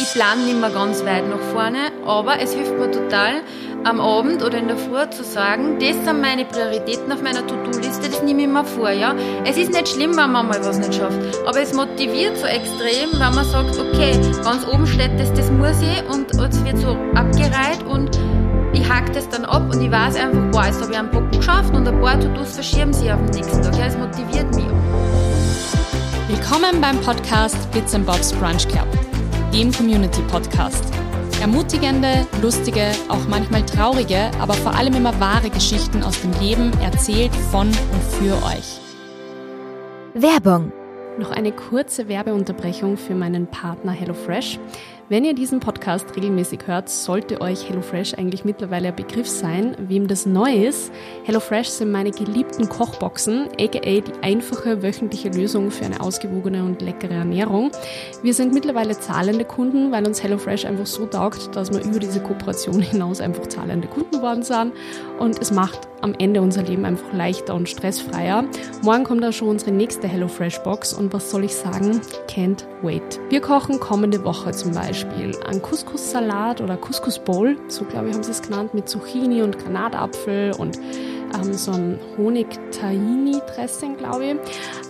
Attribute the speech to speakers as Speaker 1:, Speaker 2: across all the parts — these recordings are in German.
Speaker 1: Ich plane nicht mehr ganz weit nach vorne, aber es hilft mir total, am Abend oder in der Früh zu sagen, das sind meine Prioritäten auf meiner To-Do-Liste, das nehme ich mir vor, ja. Es ist nicht schlimm, wenn man mal was nicht schafft, aber es motiviert so extrem, wenn man sagt, okay, ganz oben steht das, das muss ich und es wird so abgereiht und ich hake das dann ab und ich weiß einfach, boah, jetzt habe ich einen Bock geschafft und ein paar To-Dos verschieben sich auf den nächsten Tag. Ja, es motiviert mich.
Speaker 2: Willkommen beim Podcast Bits Bobs Brunch Club dem Community-Podcast. Ermutigende, lustige, auch manchmal traurige, aber vor allem immer wahre Geschichten aus dem Leben erzählt von und für euch.
Speaker 3: Werbung.
Speaker 2: Noch eine kurze Werbeunterbrechung für meinen Partner HelloFresh. Wenn ihr diesen Podcast regelmäßig hört, sollte euch HelloFresh eigentlich mittlerweile ein Begriff sein. Wem das neu ist, HelloFresh sind meine geliebten Kochboxen, aka die einfache wöchentliche Lösung für eine ausgewogene und leckere Ernährung. Wir sind mittlerweile zahlende Kunden, weil uns HelloFresh einfach so taugt, dass wir über diese Kooperation hinaus einfach zahlende Kunden geworden sind. Und es macht am Ende unser Leben einfach leichter und stressfreier. Morgen kommt da schon unsere nächste HelloFresh Box und was soll ich sagen? Can't wait. Wir kochen kommende Woche zum Beispiel einen Couscous-Salat oder Couscous-Bowl, so glaube ich haben sie es genannt, mit Zucchini und Granatapfel und ähm, so ein Honig-Tahini-Dressing, glaube ich.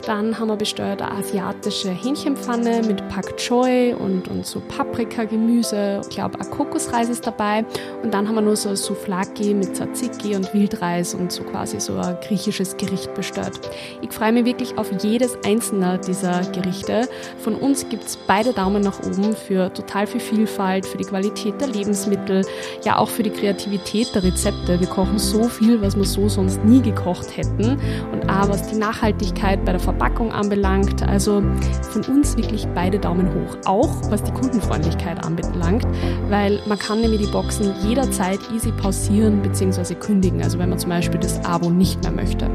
Speaker 2: Dann haben wir bestellt eine asiatische Hähnchenpfanne mit Pak Choi und, und so Paprika-Gemüse. Ich glaube, ein Kokosreis ist dabei. Und dann haben wir nur so Souflaki mit Tzatziki und Wildreis und so quasi so ein griechisches Gericht bestellt. Ich freue mich wirklich auf jedes einzelne dieser Gerichte. Von uns gibt es beide Daumen nach oben für total viel Vielfalt, für die Qualität der Lebensmittel, ja auch für die Kreativität der Rezepte. Wir kochen so viel, was man so sonst nie gekocht hätten. Und auch was die Nachhaltigkeit bei der Verpackung anbelangt, also von uns wirklich beide Daumen hoch. Auch was die Kundenfreundlichkeit anbelangt, weil man kann nämlich die Boxen jederzeit easy pausieren bzw. kündigen, also wenn man zum Beispiel das Abo nicht mehr möchte.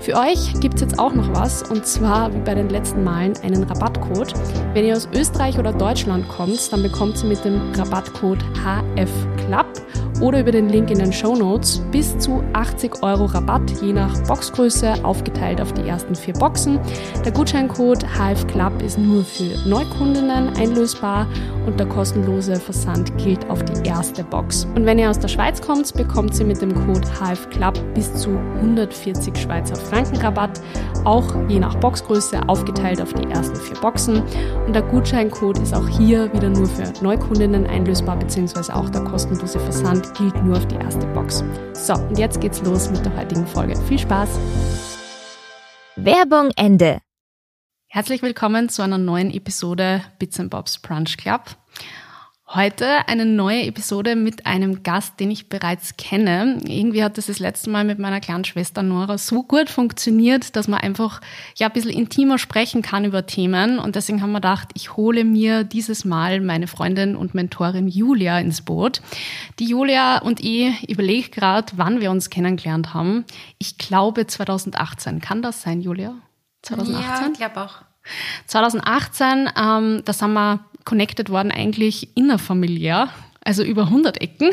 Speaker 2: Für euch gibt es jetzt auch noch was und zwar wie bei den letzten Malen einen Rabattcode. Wenn ihr aus Österreich oder Deutschland kommt, dann bekommt ihr mit dem Rabattcode HFCLUB oder über den Link in den Show Notes bis zu 80 Euro Rabatt je nach Boxgröße aufgeteilt auf die ersten vier Boxen. Der Gutscheincode HFCLUB ist nur für Neukundinnen einlösbar und der kostenlose Versand gilt auf die erste Box. Und wenn ihr aus der Schweiz kommt, bekommt ihr mit dem Code HFCLUB bis zu 140 Schweizer Franken Rabatt, auch je nach Boxgröße aufgeteilt auf die ersten vier Boxen. Und der Gutscheincode ist auch hier wieder nur für Neukundinnen einlösbar, beziehungsweise auch der kostenlose Versand gilt nur auf die erste Box. So, und jetzt geht's los mit der heutigen Folge. Viel Spaß!
Speaker 3: Werbung Ende.
Speaker 2: Herzlich willkommen zu einer neuen Episode Bits and Bobs Brunch Club. Heute eine neue Episode mit einem Gast, den ich bereits kenne. Irgendwie hat das das letzte Mal mit meiner kleinen Schwester Nora so gut funktioniert, dass man einfach ja ein bisschen intimer sprechen kann über Themen. Und deswegen haben wir gedacht, ich hole mir dieses Mal meine Freundin und Mentorin Julia ins Boot. Die Julia und ich überlege gerade, wann wir uns kennengelernt haben. Ich glaube 2018. Kann das sein, Julia?
Speaker 1: 2018? Ja, ich glaube auch.
Speaker 2: 2018, ähm, da sind wir connected worden eigentlich innerfamiliär, also über 100 Ecken.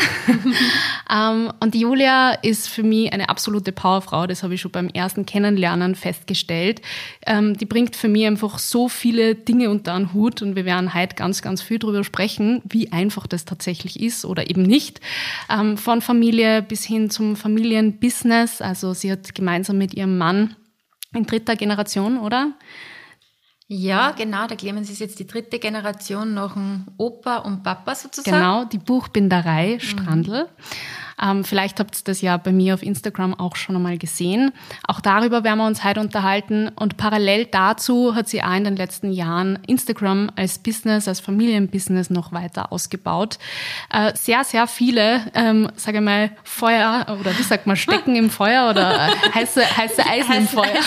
Speaker 2: ähm, und die Julia ist für mich eine absolute Powerfrau, das habe ich schon beim ersten Kennenlernen festgestellt. Ähm, die bringt für mich einfach so viele Dinge unter einen Hut und wir werden heute ganz, ganz viel darüber sprechen, wie einfach das tatsächlich ist oder eben nicht. Ähm, von Familie bis hin zum Familienbusiness. Also sie hat gemeinsam mit ihrem Mann in dritter Generation, oder?
Speaker 1: Ja, genau. Der Clemens ist jetzt die dritte Generation nach dem Opa und Papa sozusagen.
Speaker 2: Genau, die Buchbinderei Strandl. Mhm. Ähm, vielleicht habt ihr das ja bei mir auf Instagram auch schon einmal gesehen. Auch darüber werden wir uns heute unterhalten. Und parallel dazu hat sie auch in den letzten Jahren Instagram als Business, als Familienbusiness noch weiter ausgebaut. Äh, sehr, sehr viele, ähm, sage ich mal, Feuer oder wie sagt man, Stecken im Feuer oder äh, heiße, heiße Eisen im Feuer.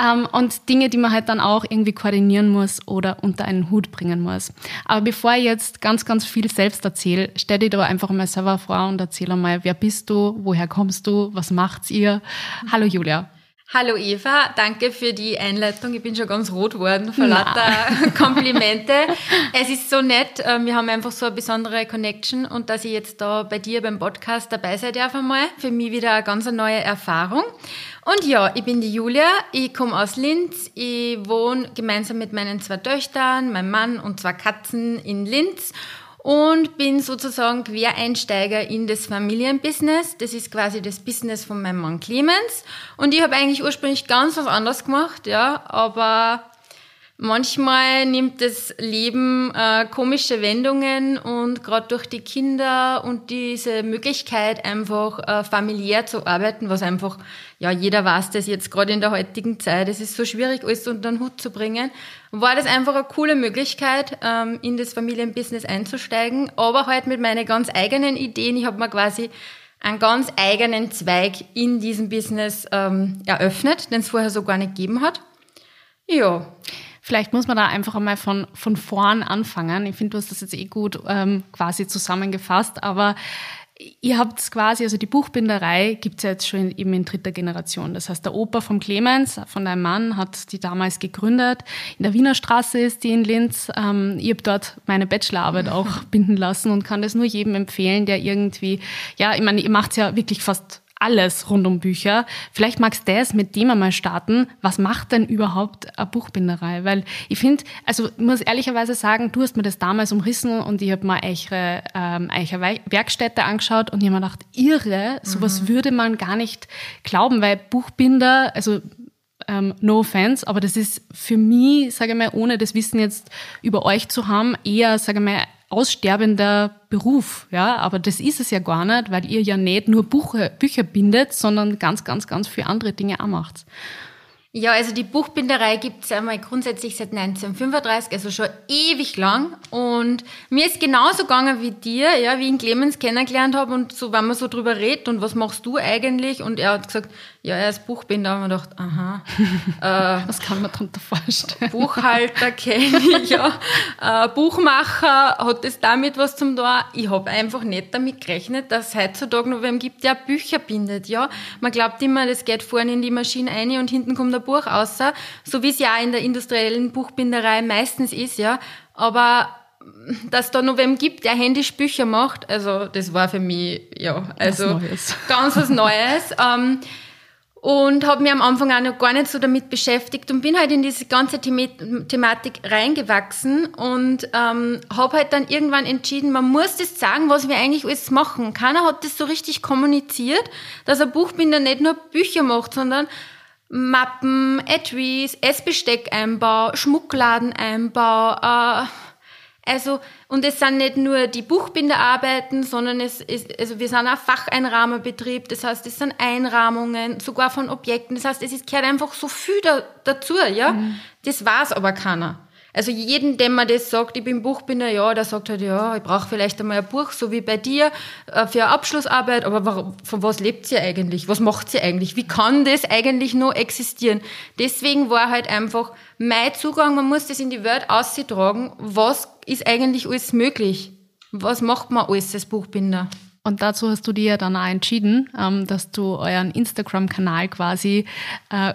Speaker 2: ähm, und Dinge, die man halt dann auch irgendwie koordinieren muss oder unter einen Hut bringen muss. Aber bevor ich jetzt ganz, ganz viel selbst erzähle, stell dir da einfach mal selber vor und erzähl einmal, wer bist du, woher kommst du, was macht ihr? Hallo Julia.
Speaker 1: Hallo Eva, danke für die Einleitung. Ich bin schon ganz rot geworden vor lauter Komplimente. Es ist so nett, ähm, wir haben einfach so eine besondere Connection und dass ich jetzt da bei dir beim Podcast dabei sein darf einmal, für mich wieder eine ganz neue Erfahrung. Und ja, ich bin die Julia, ich komme aus Linz, ich wohne gemeinsam mit meinen zwei Töchtern, meinem Mann und zwei Katzen in Linz und bin sozusagen Quereinsteiger in das Familienbusiness. Das ist quasi das Business von meinem Mann Clemens. Und ich habe eigentlich ursprünglich ganz was anderes gemacht, ja, aber Manchmal nimmt das Leben äh, komische Wendungen und gerade durch die Kinder und diese Möglichkeit einfach äh, familiär zu arbeiten, was einfach, ja, jeder weiß das jetzt gerade in der heutigen Zeit, es ist so schwierig, alles unter den Hut zu bringen, war das einfach eine coole Möglichkeit, ähm, in das Familienbusiness einzusteigen, aber halt mit meinen ganz eigenen Ideen. Ich habe mir quasi einen ganz eigenen Zweig in diesem Business ähm, eröffnet, den es vorher so gar nicht gegeben hat. Ja.
Speaker 2: Vielleicht muss man da einfach einmal von, von vorn anfangen. Ich finde, du hast das jetzt eh gut ähm, quasi zusammengefasst, aber Ihr habt quasi, also die Buchbinderei gibt's ja jetzt schon eben in dritter Generation. Das heißt, der Opa vom Clemens, von deinem Mann, hat die damals gegründet. In der Wiener Straße ist die in Linz. Ähm, ich habe dort meine Bachelorarbeit auch binden lassen und kann das nur jedem empfehlen, der irgendwie, ja, ich meine, ihr macht's ja wirklich fast alles rund um Bücher. Vielleicht magst du das mit dem einmal starten. Was macht denn überhaupt eine Buchbinderei? Weil ich finde, also ich muss ehrlicherweise sagen, du hast mir das damals umrissen und ich habe mal eure, ähm, eure Werkstätte angeschaut und ich habe mir gedacht, irre, sowas mhm. würde man gar nicht glauben, weil Buchbinder, also ähm, no offense, aber das ist für mich, sage ich mal, ohne das Wissen jetzt über euch zu haben, eher, sage ich mal, aussterbender Beruf, ja, aber das ist es ja gar nicht, weil ihr ja nicht nur Buche, Bücher bindet, sondern ganz, ganz, ganz viele andere Dinge auch macht.
Speaker 1: Ja, also die Buchbinderei gibt es einmal grundsätzlich seit 1935, also schon ewig lang. Und mir ist genauso gegangen wie dir, ja, wie ich ihn Clemens kennengelernt habe und so, wenn man so drüber redet und was machst du eigentlich? Und er hat gesagt, ja, er ist Buchbinder. Und ich gedacht, aha.
Speaker 2: äh, was kann man darunter vorstellen?
Speaker 1: Buchhalter kenne ich, ja. Äh, Buchmacher, hat das damit was zum da? Ich habe einfach nicht damit gerechnet, dass es heutzutage noch wem gibt, der Bücher bindet, ja. Man glaubt immer, das geht vorne in die Maschine ein und hinten kommt ein Buch raus, so wie es ja in der industriellen Buchbinderei meistens ist, ja. Aber dass da noch wem gibt, der händisch Bücher macht, also das war für mich, ja, also was ganz was Neues. ähm, und habe mich am Anfang auch noch gar nicht so damit beschäftigt und bin halt in diese ganze The Thematik reingewachsen und ähm, habe halt dann irgendwann entschieden, man muss das sagen, was wir eigentlich alles machen. Keiner hat das so richtig kommuniziert, dass ein Buchbinder nicht nur Bücher macht, sondern Mappen, Etuis, Essbesteckeinbau, Schmuckladeneinbau, äh, also, und es sind nicht nur die Buchbinderarbeiten, sondern es ist, also wir sind auch Facheinrahmerbetrieb, das heißt, es sind Einrahmungen, sogar von Objekten, das heißt, es ist, gehört einfach so viel da, dazu, ja. Mhm. Das weiß aber keiner. Also jeden, dem man das sagt, ich bin Buchbinder, ja, der sagt halt, ja, ich brauche vielleicht einmal ein Buch, so wie bei dir, äh, für eine Abschlussarbeit, aber von was lebt sie eigentlich? Was macht sie eigentlich? Wie kann das eigentlich nur existieren? Deswegen war halt einfach mein Zugang, man muss das in die Welt auszutragen, was ist eigentlich alles möglich? Was macht man alles als Buchbinder?
Speaker 2: Und dazu hast du dir ja dann auch entschieden, ähm, dass du euren Instagram-Kanal quasi äh,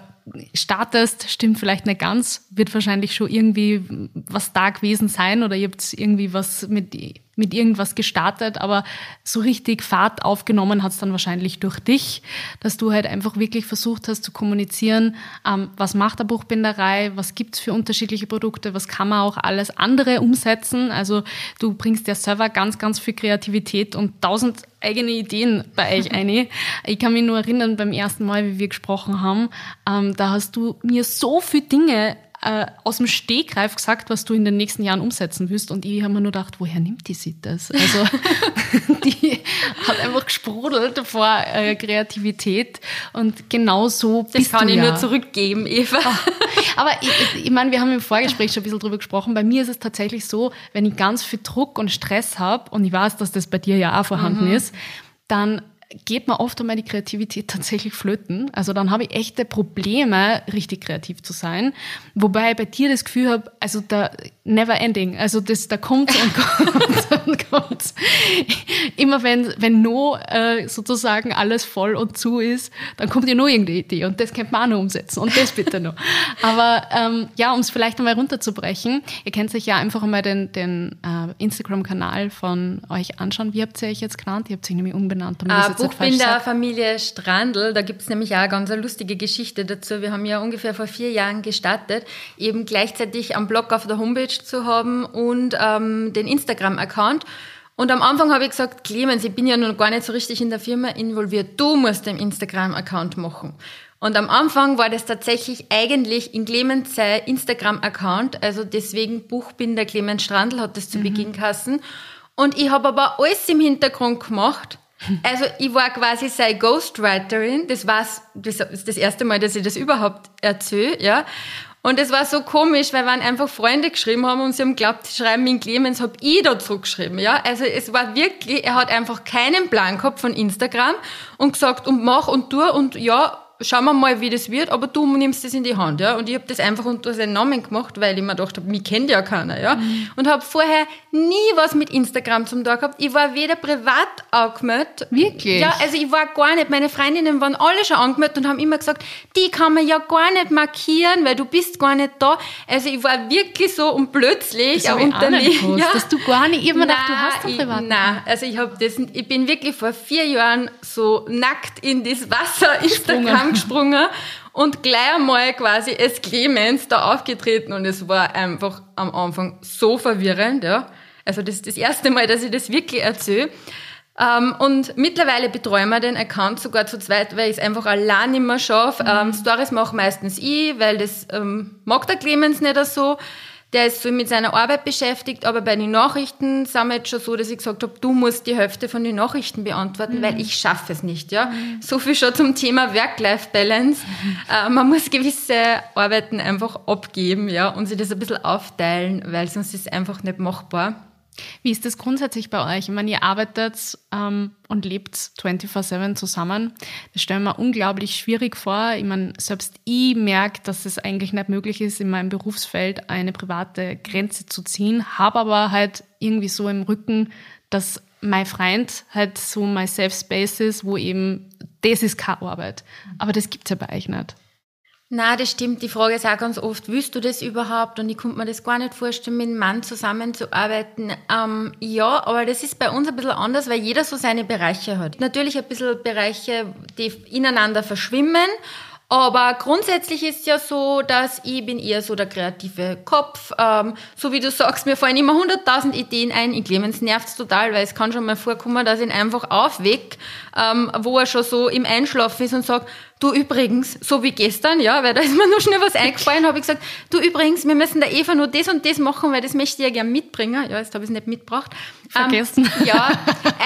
Speaker 2: startest, stimmt vielleicht nicht ganz, wird wahrscheinlich schon irgendwie was da gewesen sein oder ihr habt irgendwie was mit, mit irgendwas gestartet, aber so richtig Fahrt aufgenommen hat es dann wahrscheinlich durch dich, dass du halt einfach wirklich versucht hast zu kommunizieren, ähm, was macht der Buchbinderei, was gibt's für unterschiedliche Produkte, was kann man auch alles andere umsetzen. Also du bringst ja selber ganz, ganz viel Kreativität und tausend eigene Ideen bei euch eine. Ich kann mich nur erinnern, beim ersten Mal, wie wir gesprochen haben, ähm, da hast du mir so viele Dinge äh, aus dem Stegreif gesagt, was du in den nächsten Jahren umsetzen willst. Und ich habe mir nur gedacht, woher nimmt die sich das? Also die hat einfach gesprudelt vor äh, Kreativität. Und genau so
Speaker 1: das bist kann ich ja. nur zurückgeben, Eva.
Speaker 2: Aber ich, ich, ich meine, wir haben im Vorgespräch schon ein bisschen drüber gesprochen. Bei mir ist es tatsächlich so, wenn ich ganz viel Druck und Stress habe, und ich weiß, dass das bei dir ja auch vorhanden mhm. ist, dann geht mir oft einmal die Kreativität tatsächlich flöten. Also dann habe ich echte Probleme, richtig kreativ zu sein. Wobei ich bei dir das Gefühl habe, also da never ending. Also das, da kommt und kommt und kommt. Immer wenn, wenn nur äh, sozusagen alles voll und zu ist, dann kommt ja nur irgendeine Idee und das könnte man auch noch umsetzen und das bitte noch. Aber ähm, ja, um es vielleicht einmal runterzubrechen, ihr könnt euch ja einfach einmal den, den äh, Instagram-Kanal von euch anschauen. Wie habt ihr euch jetzt genannt? Ihr habt sich nämlich umbenannt.
Speaker 1: Uh, Buchbinder Familie Strandl, da gibt's nämlich auch eine ganz lustige Geschichte dazu. Wir haben ja ungefähr vor vier Jahren gestartet, eben gleichzeitig am Blog auf der Homepage zu haben und ähm, den Instagram-Account. Und am Anfang habe ich gesagt, Clemens, ich bin ja noch gar nicht so richtig in der Firma involviert. Du musst den Instagram-Account machen. Und am Anfang war das tatsächlich eigentlich in Clemens sein Instagram-Account, also deswegen Buchbinder Clemens Strandl hat das zu mhm. Beginn kassen. Und ich habe aber alles im Hintergrund gemacht. Also ich war quasi seine Ghostwriterin. Das war das, das erste Mal, dass ich das überhaupt erzähle, ja. Und es war so komisch, weil wenn einfach Freunde geschrieben haben und sie haben glaubt, sie schreiben in Clemens, habe ich da zurückgeschrieben, ja. Also es war wirklich, er hat einfach keinen Plan gehabt von Instagram und gesagt und mach und tu und ja, schauen wir mal, wie das wird, aber du nimmst das in die Hand, ja. Und ich habe das einfach unter seinen Namen gemacht, weil ich mir gedacht habe, mich kennt ja keiner, ja. Mhm. Und habe vorher nie was mit Instagram zum Tag gehabt. Ich war weder privat angemeldet.
Speaker 2: Wirklich?
Speaker 1: Ja, also ich war gar nicht. Meine Freundinnen waren alle schon angemeldet und haben immer gesagt, die kann man ja gar nicht markieren, weil du bist gar nicht da. Also ich war wirklich so und plötzlich
Speaker 2: das unter mir. Ja. Dass du gar nicht immer gedacht, du hast doch privat.
Speaker 1: Nein, also ich habe das, ich bin wirklich vor vier Jahren so nackt in das Wasser Instagram angesprungen und gleich einmal quasi als Clemens da aufgetreten und es war einfach am Anfang so verwirrend, ja. Also das ist das erste Mal, dass ich das wirklich erzähle. Um, ähm, und mittlerweile betreuen wir den Account sogar zu zweit, weil ich es einfach allein nicht mehr schaffe. Mhm. Um, Stories mache meistens ich, weil das um, ähm, mag der Clemens nicht so. Der ist so mit seiner Arbeit beschäftigt, aber bei den Nachrichten sind wir jetzt schon so, dass ich gesagt habe, du musst die Hälfte von den Nachrichten beantworten, mhm. weil ich schaffe es nicht. Ja, mhm. so viel schon zum Thema Work-Life-Balance. Mhm. Äh, man muss gewisse Arbeiten einfach abgeben, ja, und sich das ein bisschen aufteilen, weil sonst ist es einfach nicht machbar.
Speaker 2: Wie ist das grundsätzlich bei euch? Ich meine, ihr arbeitet ähm, und lebt 24-7 zusammen. Das stelle ich mir unglaublich schwierig vor. Ich meine, selbst ich merke, dass es eigentlich nicht möglich ist, in meinem Berufsfeld eine private Grenze zu ziehen, habe aber halt irgendwie so im Rücken, dass mein Freund halt so mein Safe Space ist, wo eben das ist keine Arbeit. Aber das gibt es ja bei euch nicht.
Speaker 1: Na, das stimmt. Die Frage ist auch ganz oft, willst du das überhaupt? Und ich konnte mir das gar nicht vorstellen, mit einem Mann zusammenzuarbeiten. Ähm, ja, aber das ist bei uns ein bisschen anders, weil jeder so seine Bereiche hat. Natürlich ein bisschen Bereiche, die ineinander verschwimmen. Aber grundsätzlich ist ja so, dass ich bin eher so der kreative Kopf. Ähm, so wie du sagst, mir fallen immer hunderttausend Ideen ein. Ich Clemens nervt's total, weil es kann schon mal vorkommen, dass ich ihn einfach aufweck, ähm, wo er schon so im Einschlafen ist und sagt, du übrigens, so wie gestern, ja, weil da ist mir nur schnell was eingefallen, habe ich gesagt, du übrigens, wir müssen der Eva nur das und das machen, weil das möchte ich ja gern mitbringen. Ja, jetzt habe ich es nicht mitgebracht.
Speaker 2: Vergessen.
Speaker 1: Ähm, ja,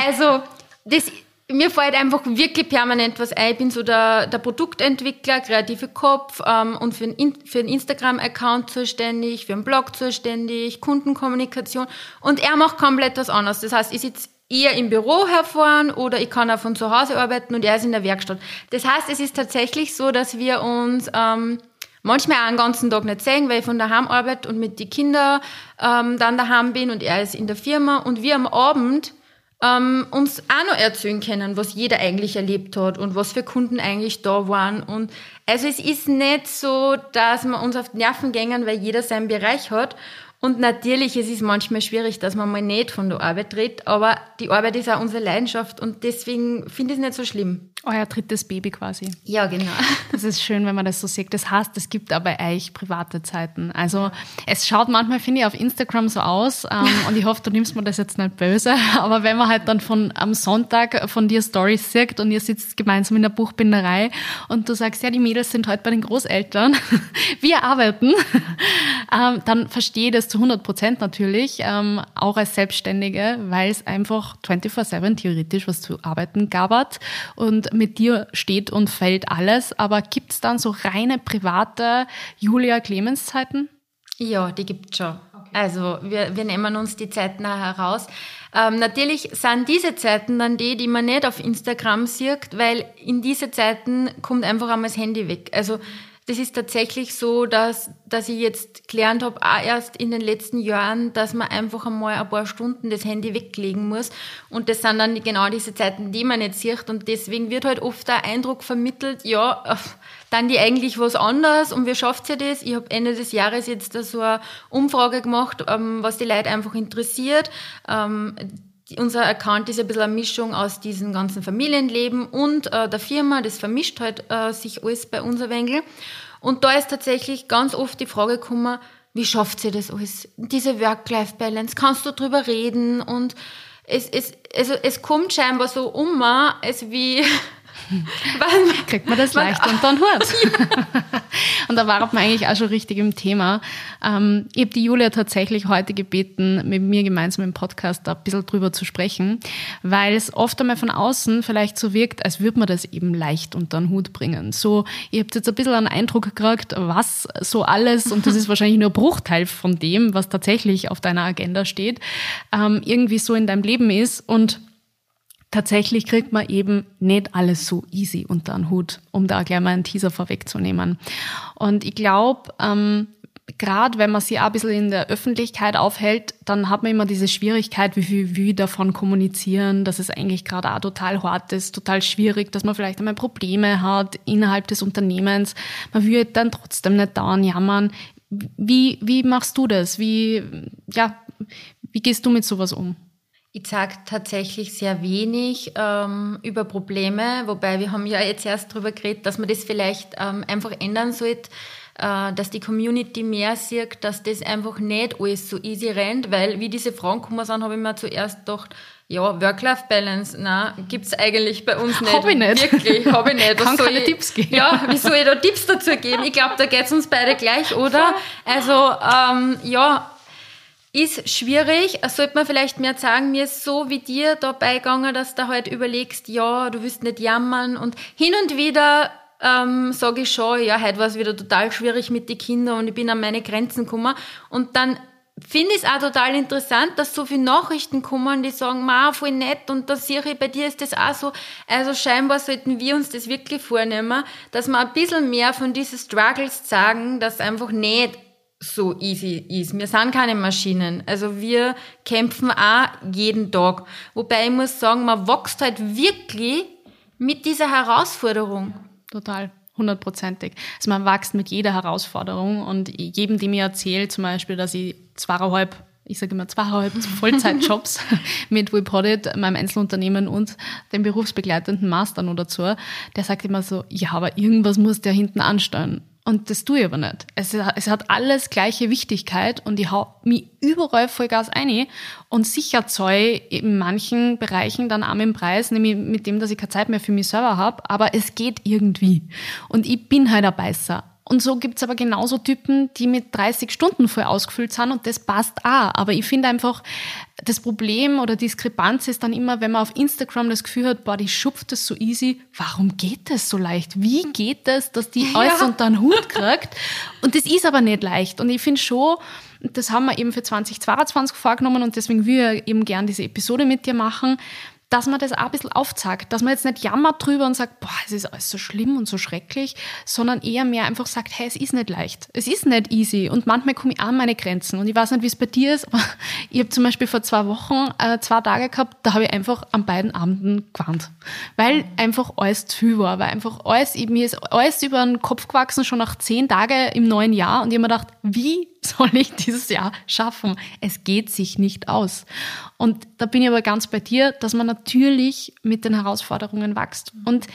Speaker 1: also das mir fällt einfach wirklich permanent was ein. Ich bin so der, der Produktentwickler, kreative Kopf ähm, und für, ein, für einen Instagram-Account zuständig, für einen Blog zuständig, Kundenkommunikation. Und er macht komplett was anderes. Das heißt, ich sitze eher im Büro herfahren oder ich kann auch von zu Hause arbeiten und er ist in der Werkstatt. Das heißt, es ist tatsächlich so, dass wir uns ähm, manchmal auch einen ganzen Tag nicht sehen, weil ich von daheim arbeite und mit den Kindern ähm, dann daheim bin und er ist in der Firma und wir am Abend ähm, uns auch noch erzählen können, was jeder eigentlich erlebt hat und was für Kunden eigentlich da waren. Und also es ist nicht so, dass wir uns auf die Nerven gängen, weil jeder seinen Bereich hat. Und natürlich, es ist manchmal schwierig, dass man mal nicht von der Arbeit redet, aber die Arbeit ist auch unsere Leidenschaft und deswegen finde ich es nicht so schlimm.
Speaker 2: Euer drittes Baby quasi.
Speaker 1: Ja, genau.
Speaker 2: Das ist schön, wenn man das so sieht. Das heißt, es gibt aber euch private Zeiten. Also es schaut manchmal, finde ich, auf Instagram so aus ähm, und ich hoffe, du nimmst mir das jetzt nicht böse, aber wenn man halt dann von am Sonntag von dir Stories sieht und ihr sitzt gemeinsam in der Buchbinderei und du sagst, ja, die Mädels sind heute bei den Großeltern, wir arbeiten, ähm, dann verstehe ich das zu 100 Prozent natürlich, ähm, auch als Selbstständige, weil es einfach 24-7 theoretisch was zu arbeiten gab und mit dir steht und fällt alles. Aber gibt es dann so reine private Julia Clemens Zeiten?
Speaker 1: Ja, die gibt es schon. Also wir, wir nehmen uns die Zeiten auch heraus. Ähm, natürlich sind diese Zeiten dann die, die man nicht auf Instagram sieht, weil in diese Zeiten kommt einfach einmal das Handy weg. Also das ist tatsächlich so, dass, dass ich jetzt gelernt habe, auch erst in den letzten Jahren, dass man einfach einmal ein paar Stunden das Handy weglegen muss. Und das sind dann genau diese Zeiten, die man nicht sieht. Und deswegen wird halt oft der Eindruck vermittelt, ja, dann die eigentlich was anderes und wie schafft ihr das? Ich habe Ende des Jahres jetzt so eine Umfrage gemacht, ähm, was die Leute einfach interessiert. Unser Account ist ein bisschen eine Mischung aus diesem ganzen Familienleben und äh, der Firma. Das vermischt halt äh, sich alles bei uns wenig. Und da ist tatsächlich ganz oft die Frage gekommen, wie schafft sie das alles? Diese Work-Life-Balance, kannst du drüber reden? Und es, es, also es kommt scheinbar so um, als wie
Speaker 2: Kriegt man das leicht und dann Hut. und da war man eigentlich auch schon richtig im Thema. Ähm, ich habe die Julia tatsächlich heute gebeten, mit mir gemeinsam im Podcast da ein bisschen drüber zu sprechen, weil es oft einmal von außen vielleicht so wirkt, als würde man das eben leicht unter den Hut bringen. So, ihr habt jetzt ein bisschen einen Eindruck gekriegt, was so alles, und das ist wahrscheinlich nur ein Bruchteil von dem, was tatsächlich auf deiner Agenda steht, ähm, irgendwie so in deinem Leben ist und tatsächlich kriegt man eben nicht alles so easy unter den Hut, um da gleich mal einen Teaser vorwegzunehmen. Und ich glaube, ähm, gerade wenn man sich auch ein bisschen in der Öffentlichkeit aufhält, dann hat man immer diese Schwierigkeit, wie viel wie davon kommunizieren, dass es eigentlich gerade auch total hart ist, total schwierig, dass man vielleicht einmal Probleme hat innerhalb des Unternehmens. Man will dann trotzdem nicht dauernd jammern. Wie, wie machst du das? Wie, ja, wie gehst du mit sowas um?
Speaker 1: Ich sage tatsächlich sehr wenig ähm, über Probleme, wobei wir haben ja jetzt erst darüber geredet, dass man das vielleicht ähm, einfach ändern sollte, äh, dass die Community mehr sieht, dass das einfach nicht alles so easy rennt, weil wie diese Fragen gekommen sind, habe ich mir zuerst gedacht, ja, Work-Life-Balance, na, gibt's eigentlich bei uns nicht.
Speaker 2: Hab ich nicht.
Speaker 1: Wirklich, hab ich nicht.
Speaker 2: Was Kann soll keine ich, Tipps geben.
Speaker 1: Ja, wie soll ich da Tipps dazu geben? Ich glaube, da geht's uns beide gleich, oder? Also, ähm, ja, ist schwierig. Sollte man vielleicht mehr sagen, mir ist so wie dir dabei gegangen, dass du halt überlegst, ja, du wirst nicht jammern und hin und wieder ähm, sage ich schon, ja, heute war es wieder total schwierig mit den Kindern und ich bin an meine Grenzen gekommen und dann finde ich es auch total interessant, dass so viele Nachrichten kommen, die sagen, ma, voll nett und da sehe ich, bei dir ist das auch so. Also scheinbar sollten wir uns das wirklich vornehmen, dass wir ein bisschen mehr von diesen Struggles sagen, dass einfach nicht so easy ist. Wir sind keine Maschinen. Also wir kämpfen auch jeden Tag. Wobei ich muss sagen, man wächst halt wirklich mit dieser Herausforderung.
Speaker 2: Total. Hundertprozentig. Also man wächst mit jeder Herausforderung und jedem, der mir erzählt, zum Beispiel, dass ich zweieinhalb ich sage immer zweieinhalb Vollzeitjobs mit WePodit, meinem Einzelunternehmen und dem berufsbegleitenden Master noch dazu, der sagt immer so, ja, aber irgendwas muss der hinten anstellen. Und das tue ich aber nicht. Es, es hat alles gleiche Wichtigkeit und ich hau mich überall Vollgas ein und sicher zahle in manchen Bereichen dann auch im Preis, nämlich mit dem, dass ich keine Zeit mehr für mich selber habe, aber es geht irgendwie. Und ich bin halt ein Beißer. Und so gibt's aber genauso Typen, die mit 30 Stunden voll ausgefüllt sind und das passt auch. Aber ich finde einfach, das Problem oder Diskrepanz ist dann immer, wenn man auf Instagram das Gefühl hat, boah, die schupft das so easy. Warum geht das so leicht? Wie geht das, dass die alles ja. unter den Hut kriegt? Und das ist aber nicht leicht. Und ich finde schon, das haben wir eben für 2022 vorgenommen und deswegen will ich eben gern diese Episode mit dir machen, dass man das auch ein bisschen aufzeigt, dass man jetzt nicht jammert drüber und sagt, boah, es ist alles so schlimm und so schrecklich, sondern eher mehr einfach sagt, hey, es ist nicht leicht, es ist nicht easy. Und manchmal komme ich an meine Grenzen. Und ich weiß nicht, wie es bei dir ist, aber ich habe zum Beispiel vor zwei Wochen äh, zwei Tage gehabt, da habe ich einfach an beiden Abenden gewarnt, weil einfach alles zu viel war, weil einfach alles, mir ist alles über den Kopf gewachsen, schon nach zehn Tagen im neuen Jahr. Und ich habe mir gedacht, wie soll ich dieses Jahr schaffen? Es geht sich nicht aus. Und da bin ich aber ganz bei dir, dass man natürlich mit den Herausforderungen wächst. Und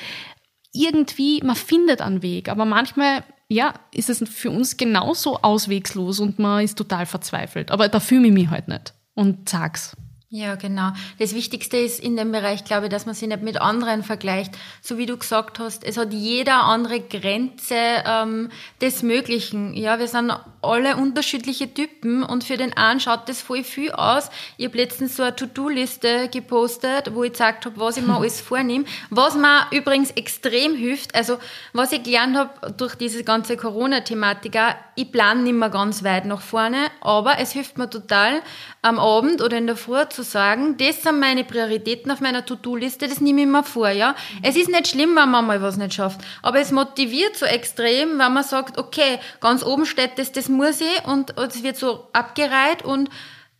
Speaker 2: irgendwie, man findet einen Weg, aber manchmal, ja, ist es für uns genauso auswegslos und man ist total verzweifelt. Aber da fühle ich mich halt nicht und sag's.
Speaker 1: Ja, genau. Das Wichtigste ist in dem Bereich, glaube ich, dass man sich nicht mit anderen vergleicht. So wie du gesagt hast, es hat jeder andere Grenze ähm, des Möglichen. Ja, wir sind alle unterschiedliche Typen und für den einen schaut das voll viel aus. Ich habe letztens so eine To-Do-Liste gepostet, wo ich gesagt habe, was ich mir alles vornehme. Was mir übrigens extrem hilft, also was ich gelernt habe durch diese ganze Corona-Thematik, ich plane nicht mehr ganz weit nach vorne, aber es hilft mir total, am Abend oder in der Früh zu sagen, das sind meine Prioritäten auf meiner To-Do-Liste, das nehme ich mir vor, ja. Es ist nicht schlimm, wenn man mal was nicht schafft, aber es motiviert so extrem, wenn man sagt, okay, ganz oben steht das, das muss ich und es wird so abgereiht und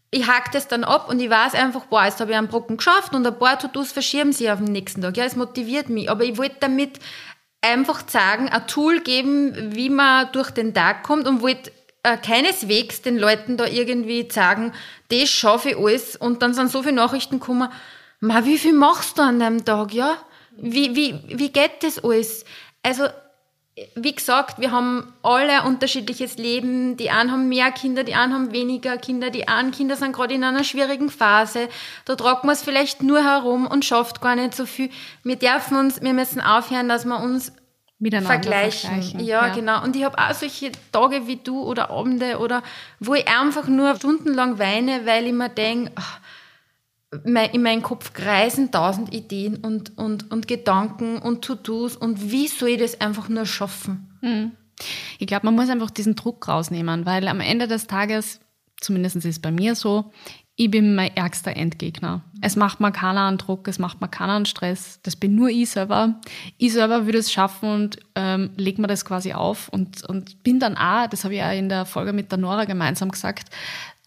Speaker 1: ich hake das dann ab und ich weiß einfach, boah, jetzt habe ich einen Brocken geschafft und ein paar To-Dos verschieben sich auf den nächsten Tag. Ja, es motiviert mich, aber ich wollte damit einfach sagen, ein Tool geben, wie man durch den Tag kommt und wollte äh, keineswegs den Leuten da irgendwie sagen, das schaffe ich alles und dann sind so viele Nachrichten gekommen, ma, wie viel machst du an einem Tag, ja? Wie, wie, wie geht das alles? Also, wie gesagt, wir haben alle ein unterschiedliches Leben. Die einen haben mehr Kinder, die anderen haben weniger Kinder. Die einen Kinder sind gerade in einer schwierigen Phase. Da tragt man es vielleicht nur herum und schafft gar nicht so viel. Wir dürfen uns, wir müssen aufhören, dass wir uns vergleichen.
Speaker 2: vergleichen.
Speaker 1: Ja,
Speaker 2: Ja.
Speaker 1: genau. Und ich habe auch solche Tage wie du oder Abende oder wo ich einfach nur stundenlang weine, weil ich mir denke, mein, in meinem Kopf kreisen tausend Ideen und, und, und Gedanken und To-Dos und wie soll ich das einfach nur schaffen?
Speaker 2: Ich glaube, man muss einfach diesen Druck rausnehmen, weil am Ende des Tages, zumindest ist es bei mir so, ich bin mein ärgster Endgegner. Es macht mir keiner einen Druck, es macht mir keiner einen Stress. Das bin nur ich selber. Ich selber würde es schaffen und ähm, leg mir das quasi auf und, und bin dann auch, das habe ich auch in der Folge mit der Nora gemeinsam gesagt,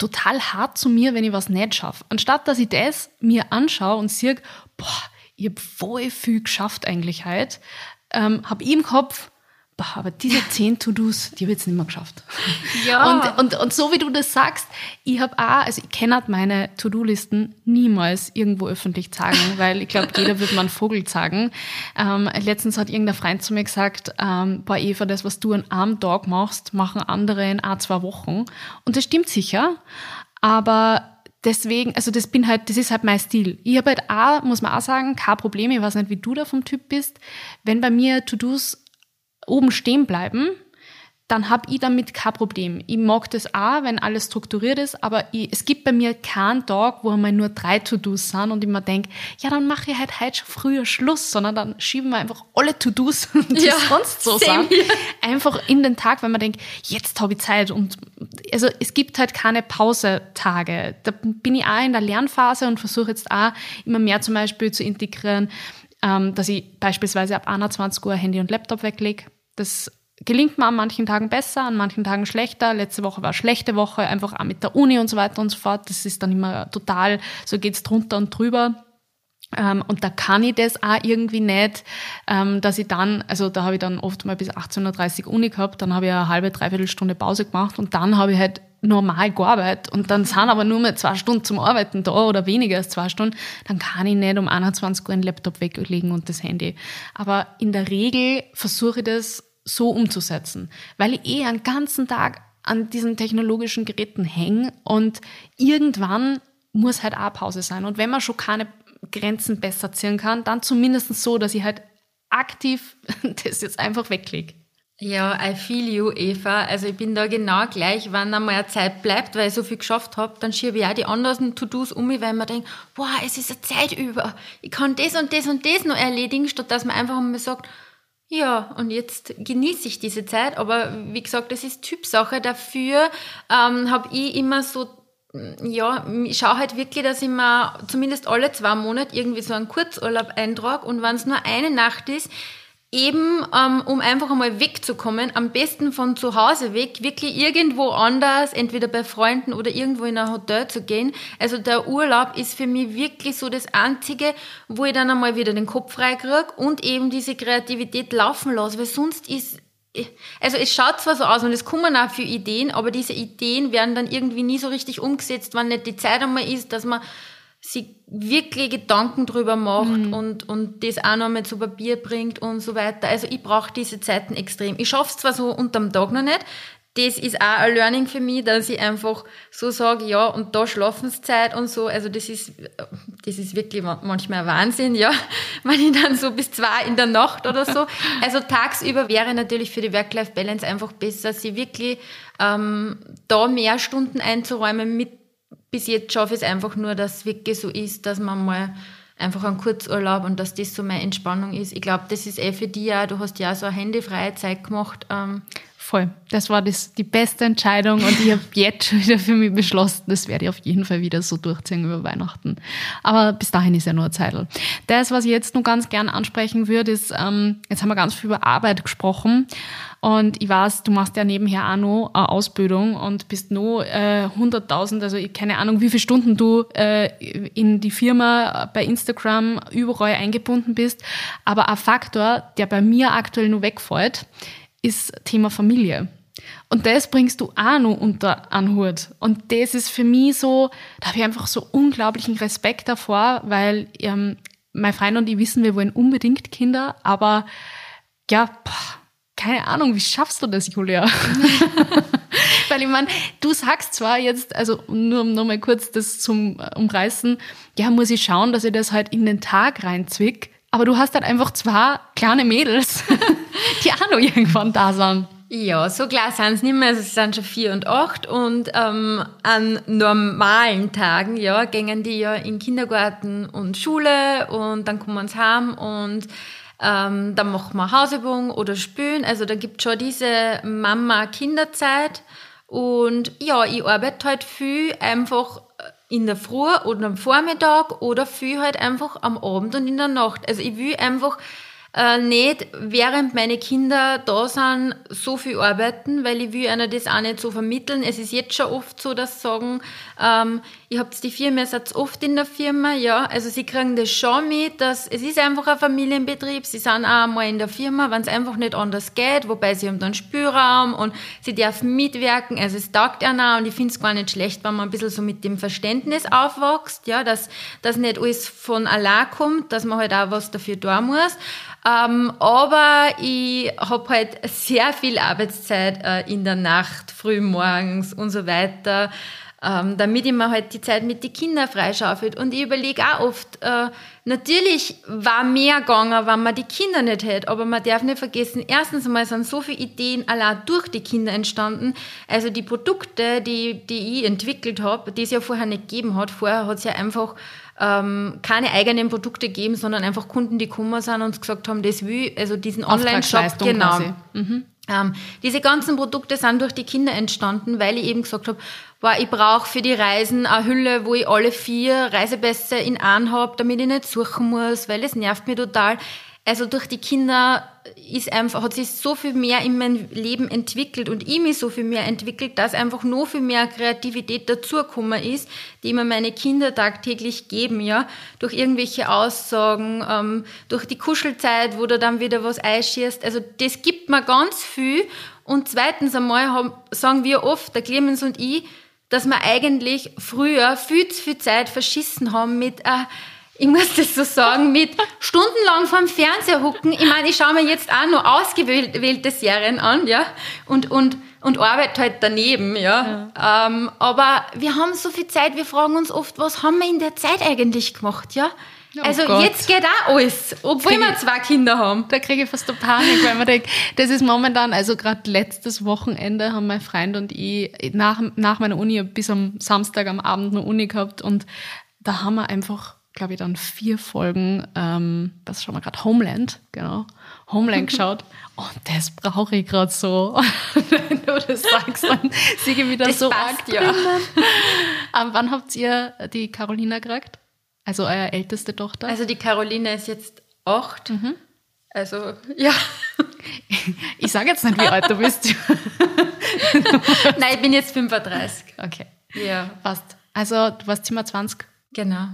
Speaker 2: total hart zu mir, wenn ich was nicht schaffe. Anstatt dass ich das mir anschaue und sehe, boah, ich habe voll viel geschafft eigentlich heute, ähm, habe ich im Kopf, boah, aber diese zehn To-Dos, die habe ich jetzt nicht mehr geschafft.
Speaker 1: Ja.
Speaker 2: Und, und, und so wie du das sagst, ich habe auch, also ich kenne halt meine To-Do-Listen niemals irgendwo öffentlich sagen, weil ich glaube, jeder wird mal einen Vogel sagen. Ähm, letztens hat irgendein Freund zu mir gesagt, ähm, boah Eva, das, was du an einem Tag machst, machen andere in ein, zwei Wochen. Und das stimmt sicher, aber deswegen, also das bin halt, das ist halt mein Stil. Ich habe halt auch, muss man auch sagen, kein Problem, ich weiß nicht, wie du da vom Typ bist, wenn bei mir To-Dos oben stehen bleiben, dann habe ich damit kein Problem. Ich mag das auch, wenn alles strukturiert ist, aber ich, es gibt bei mir keinen Tag, wo einmal nur drei To-Dos sind und ich mir denke, ja, dann mache ich halt heute schon früher Schluss, sondern dann schieben wir einfach alle To-Dos, die
Speaker 1: Ja,
Speaker 2: sonst so sind, einfach in den Tag, weil man denkt, jetzt habe ich Zeit und also es gibt halt keine Pausetage. Da bin ich auch in der Lernphase und versuche jetzt auch immer mehr zum Beispiel zu integrieren, ähm, dass ich beispielsweise ab 21 Uhr Handy und Laptop weglege. Das gelingt mir an manchen Tagen besser, an manchen Tagen schlechter. Letzte Woche war schlechte Woche, einfach auch mit der Uni und so weiter und so fort. Das ist dann immer total, so geht's drunter und drüber. Ähm, und da kann ich das auch irgendwie nicht, ähm, dass ich dann, also da habe ich dann oft mal bis 18.30 Uhr Uni gehabt, dann habe ich eine halbe, dreiviertel Stunde Pause gemacht und dann habe ich halt normal gearbeitet und dann sind aber nur mehr zwei Stunden zum Arbeiten da oder weniger als zwei Stunden, dann kann ich nicht um 21 Uhr den Laptop weglegen und das Handy. Aber in der Regel versuche ich das so umzusetzen, weil ich eh einen ganzen Tag an diesen technologischen Geräten hänge und irgendwann muss halt auch Pause sein. Und wenn man schon keine Grenzen besser ziehen kann, dann zumindest so, dass ich halt aktiv das jetzt einfach weglege.
Speaker 1: Ja, I feel you, Eva. Also ich bin da genau gleich, wenn einmal Zeit bleibt, weil ich so viel geschafft habe, dann schiebe ich auch die anderen To-Dos um mich, weil man denkt, boah, es ist eine Zeit über. Ich kann das und das und das noch erledigen, statt dass man einfach mal sagt, ja, und jetzt genieße ich diese Zeit. Aber wie gesagt, das ist Typsache. Dafür ähm, habe ich immer so ja, ich schaue halt wirklich, dass ich mir zumindest alle zwei Monate irgendwie so einen Kurzurlaub eintrage und wenn es nur eine Nacht ist, eben ähm, um einfach einmal wegzukommen, am besten von zu Hause weg, wirklich irgendwo anders, entweder bei Freunden oder irgendwo in ein Hotel zu gehen. Also der Urlaub ist für mich wirklich so das Einzige, wo ich dann einmal wieder den Kopf frei kriege und eben diese Kreativität laufen lasse, weil sonst ist also es schaut zwar so aus und es kommen auch viele Ideen, aber diese Ideen werden dann irgendwie nie so richtig umgesetzt, wenn nicht die Zeit einmal ist, dass man sich wirklich Gedanken drüber macht und, und das auch nochmal zu Papier bringt und so weiter. Also ich brauche diese Zeiten extrem. Ich schaffe es zwar so unterm Tag noch nicht, das ist auch ein Learning für mich, dass ich einfach so sage, ja, und da Schlafenszeit und so, also das ist, das ist wirklich manchmal ein Wahnsinn, ja, wenn ich dann so bis zwei in der Nacht oder so. Also tagsüber wäre natürlich für die Work-Life-Balance einfach besser, sie wirklich ähm, da mehr Stunden einzuräumen. Mit, bis jetzt schaffe ich es einfach nur, dass es wirklich so ist, dass man mal einfach einen Kurzurlaub und dass das so meine Entspannung ist. Ich glaube, das ist eh für dich auch, du hast ja auch so eine handyfreie Zeit gemacht. Ähm,
Speaker 2: Voll. Das war das, die beste Entscheidung und ich habe jetzt schon wieder für mich beschlossen, das werde ich auf jeden Fall wieder so durchziehen über Weihnachten. Aber bis dahin ist ja nur eine Zeit. Das, was ich jetzt nur ganz gern ansprechen würde, ist, ähm, jetzt haben wir ganz viel über Arbeit gesprochen und ich weiß, du machst ja nebenher auch noch eine Ausbildung und bist noch äh, 100.000, also ich keine Ahnung, wie viele Stunden du äh, in die Firma bei Instagram überall eingebunden bist. Aber ein Faktor, der bei mir aktuell nur wegfällt, ist Thema Familie. Und das bringst du auch noch unter einen Hut. Und das ist für mich so, da habe ich einfach so unglaublichen Respekt davor, weil ähm, mein Freund und ich wissen, wir wollen unbedingt Kinder, aber ja, boah, keine Ahnung, wie schaffst du das, Julia? Weil ich meine, du sagst zwar jetzt, also nur um nochmal kurz das zum äh, Umreißen, ja, muss ich schauen, dass ich das halt in den Tag reinzwick, aber du hast halt einfach zwei kleine Mädels, die auch noch irgendwann da sind.
Speaker 1: Ja, so klar sind es nicht mehr. Also es sind schon vier und acht und ähm, an normalen Tagen, ja, gehen die ja in Kindergarten und Schule und dann kommen sie heim und ähm, dann machen wir Hausübung oder Spülen. Also da gibt schon diese Mama-Kinderzeit. Und ja, ich arbeite halt viel einfach in der Früh oder am Vormittag oder viel halt einfach am Abend und in der Nacht. Also ich will einfach äh, nicht, während meine Kinder da sind, so viel arbeiten, weil ich will einer das auch nicht so vermitteln. Es ist jetzt schon oft so, dass sie sagen, ähm, ihr habt die Firma, ihr seid oft in der Firma, ja, also sie kriegen das schon mit, dass es ist einfach ein Familienbetrieb, sie sind auch einmal in der Firma, wenn es einfach nicht anders geht, wobei sie haben dann Spielraum und sie dürfen mitwirken, also es taugt einer und ich finde es gar nicht schlecht, wenn man ein bisschen so mit dem Verständnis aufwächst, ja, dass, dass nicht alles von allein kommt, dass man halt auch was dafür tun muss. Ähm, aber ich habe halt sehr viel Arbeitszeit äh, in der Nacht, früh morgens und so weiter, ähm, damit ich mir halt die Zeit mit den Kindern freischaufelt. Und ich überlege auch oft, äh, natürlich war mehr gegangen, wenn man die Kinder nicht hätte, aber man darf nicht vergessen, erstens einmal sind so viele Ideen allein durch die Kinder entstanden. Also die Produkte, die, die ich entwickelt habe, die es ja vorher nicht gegeben hat. Vorher hat es ja einfach ähm, keine eigenen Produkte geben, sondern einfach Kunden, die gekommen sind und gesagt haben, das will, also diesen Online-Shop, genau. Mhm. Ähm, diese ganzen Produkte sind durch die Kinder entstanden, weil ich eben gesagt habe, boah, ich brauche für die Reisen eine Hülle, wo ich alle vier Reisepässe in einen habe, damit ich nicht suchen muss, weil es nervt mir total. Also durch die Kinder ist einfach, hat sich so viel mehr in meinem Leben entwickelt und ich mich so viel mehr entwickelt, dass einfach noch viel mehr Kreativität dazugekommen ist, die mir meine Kinder tagtäglich geben, ja, durch irgendwelche Aussagen, ähm, durch die Kuschelzeit, wo du dann wieder was einschießt. Also das gibt mir ganz viel. Und zweitens einmal haben, sagen wir oft, der Clemens und ich, dass wir eigentlich früher viel zu viel Zeit verschissen haben mit äh, ich muss das so sagen, mit stundenlang vorm Fernseher hucken. Ich meine, ich schaue mir jetzt auch nur ausgewählte Serien an, ja, und, und, und arbeite halt daneben, ja. ja. Ähm, aber wir haben so viel Zeit, wir fragen uns oft, was haben wir in der Zeit eigentlich gemacht, ja? Oh also Gott. jetzt geht auch alles, obwohl wir zwei Kinder haben.
Speaker 2: Da kriege ich fast eine Panik, weil man denkt, das ist momentan, also gerade letztes Wochenende haben mein Freund und ich nach, nach meiner Uni bis am Samstag am Abend eine Uni gehabt und da haben wir einfach glaube ich, dann vier Folgen, ähm, das schauen wir gerade, Homeland, genau, Homeland geschaut. Und das brauche ich gerade so. Wenn du das sagst, dann sehe ich wieder das so passt, arg ja. ähm, wann habt ihr die Carolina gekriegt? Also eure älteste Tochter?
Speaker 1: Also die Carolina ist jetzt acht. Mhm. Also, ja.
Speaker 2: Ich sage jetzt nicht, wie alt du bist.
Speaker 1: Nein, ich bin jetzt 35.
Speaker 2: Okay. Ja. Passt. Also, du warst Zimmer 20?
Speaker 1: Genau.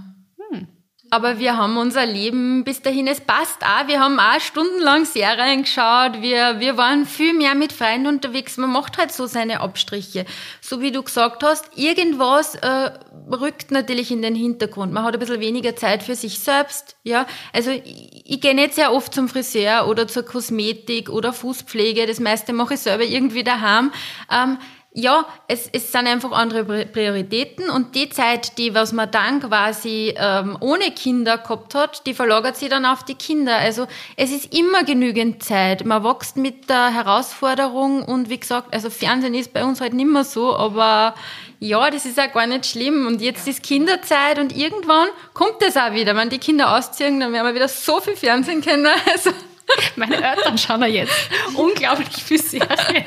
Speaker 1: Aber wir haben unser Leben bis dahin, es passt auch. Wir haben auch stundenlang Serien geschaut. Wir, wir waren viel mehr mit Freunden unterwegs. Man macht halt so seine Abstriche. So wie du gesagt hast, irgendwas äh, rückt natürlich in den Hintergrund. Man hat ein bisschen weniger Zeit für sich selbst. Ja, Also ich, ich gehe nicht sehr oft zum Friseur oder zur Kosmetik oder Fußpflege. Das meiste mache ich selber irgendwie daheim. Ähm, ja, es, es sind einfach andere Prioritäten und die Zeit, die was man dann quasi ähm, ohne Kinder gehabt hat, die verlagert sich dann auf die Kinder. Also es ist immer genügend Zeit. Man wächst mit der Herausforderung und wie gesagt, also Fernsehen ist bei uns halt nicht mehr so, aber ja, das ist auch gar nicht schlimm. Und jetzt ist Kinderzeit und irgendwann kommt das auch wieder. Wenn die Kinder ausziehen, dann werden wir wieder so viel Fernsehen kennen. Also
Speaker 2: meine Eltern schauen ja jetzt unglaublich viel Serien.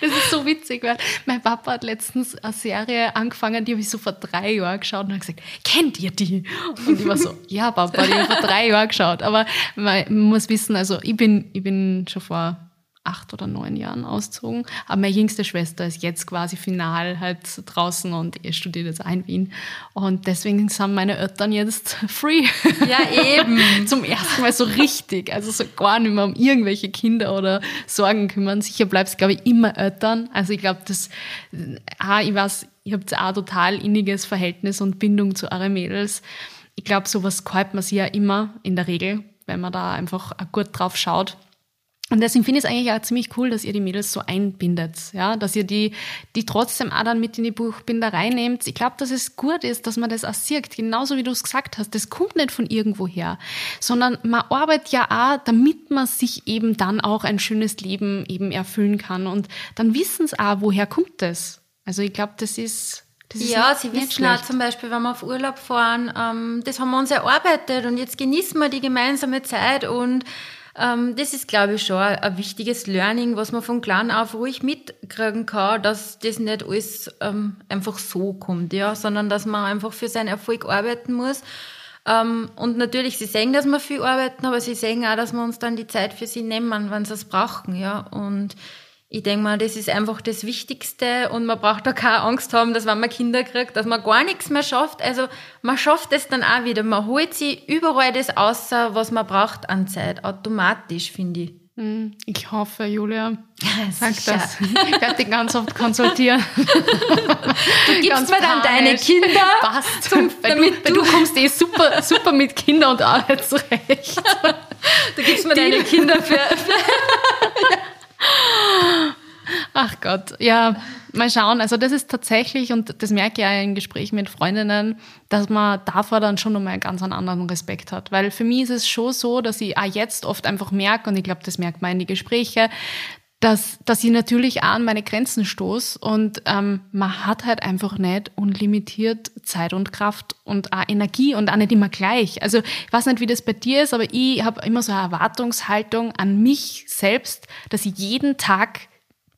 Speaker 2: Das ist so witzig, weil mein Papa hat letztens eine Serie angefangen, die habe ich so vor drei Jahren geschaut und hat gesagt, kennt ihr die? Und ich war so, ja Papa, die habe ich vor drei Jahren geschaut. Aber man muss wissen, also ich bin, ich bin schon vor acht oder neun Jahren auszogen. Aber meine jüngste Schwester ist jetzt quasi final halt draußen und ihr studiert jetzt ein Wien. Und deswegen sind meine Eltern jetzt free.
Speaker 1: Ja, eben.
Speaker 2: Zum ersten Mal so richtig. Also so gar nicht mehr um irgendwelche Kinder oder Sorgen kümmern. Sicher bleibst, glaube ich, immer Eltern. Also ich glaube, das, ah, ich weiß, ihr habt auch total inniges Verhältnis und Bindung zu euren Mädels. Ich glaube, sowas kauft man sich ja immer in der Regel, wenn man da einfach gut drauf schaut. Und deswegen finde ich es eigentlich auch ziemlich cool, dass ihr die Mädels so einbindet, ja, dass ihr die, die trotzdem auch dann mit in die Buchbinderei nehmt. Ich glaube, dass es gut ist, dass man das auch sieht, genauso wie du es gesagt hast. Das kommt nicht von irgendwoher, sondern man arbeitet ja auch, damit man sich eben dann auch ein schönes Leben eben erfüllen kann. Und dann wissen sie auch, woher kommt das. Also ich glaube, das ist, das
Speaker 1: ja,
Speaker 2: nicht,
Speaker 1: sie
Speaker 2: nicht
Speaker 1: wissen auch
Speaker 2: schlecht.
Speaker 1: zum Beispiel, wenn wir auf Urlaub fahren, ähm, das haben wir uns erarbeitet und jetzt genießen wir die gemeinsame Zeit und ähm, das ist, glaube ich, schon ein, wichtiges Learning, was man von klein auf ruhig mitkriegen kann, dass das nicht alles ähm, einfach so kommt, ja, sondern dass man einfach für seinen Erfolg arbeiten muss. Ähm, und natürlich, sie sehen, dass wir viel arbeiten, aber sie sehen auch, dass wir uns dann die Zeit für sie nehmen, wenn sie es brauchen, ja. Und ich denke mal, das ist einfach das Wichtigste und man braucht da keine Angst haben, dass wenn man Kinder kriegt, dass man gar nichts mehr schafft. Also man schafft es dann auch wieder. Man holt sich überall das außer, was man braucht an Zeit. Automatisch, finde ich.
Speaker 2: Hm, Ich hoffe, Julia. Sag
Speaker 1: sicher.
Speaker 2: das. Ich werde dich ganz oft konsultieren.
Speaker 1: Du gibst
Speaker 2: Ganz
Speaker 1: mir dann deine
Speaker 2: panisch.
Speaker 1: Kinder.
Speaker 2: Passt.
Speaker 1: Zum-
Speaker 2: weil
Speaker 1: damit
Speaker 2: du, weil du kommst eh super, super mit Kindern und Arbeit zurecht.
Speaker 1: Du gibst mir deine Kinder für,
Speaker 2: Ach Gott, ja, mal schauen. Also das ist tatsächlich, und das merke ich ja in Gesprächen mit Freundinnen, dass man davor dann schon nochmal einen ganz anderen Respekt hat. Weil für mich ist es schon so, dass ich auch jetzt oft einfach merke, und ich glaube, das merkt man in die Gespräche, dass, dass ich natürlich auch an meine Grenzen stoße und ähm, man hat halt einfach nicht unlimitiert Zeit und Kraft und auch Energie und auch nicht immer gleich. Also ich weiß nicht, wie das bei dir ist, aber ich habe immer so eine Erwartungshaltung an mich selbst, dass ich jeden Tag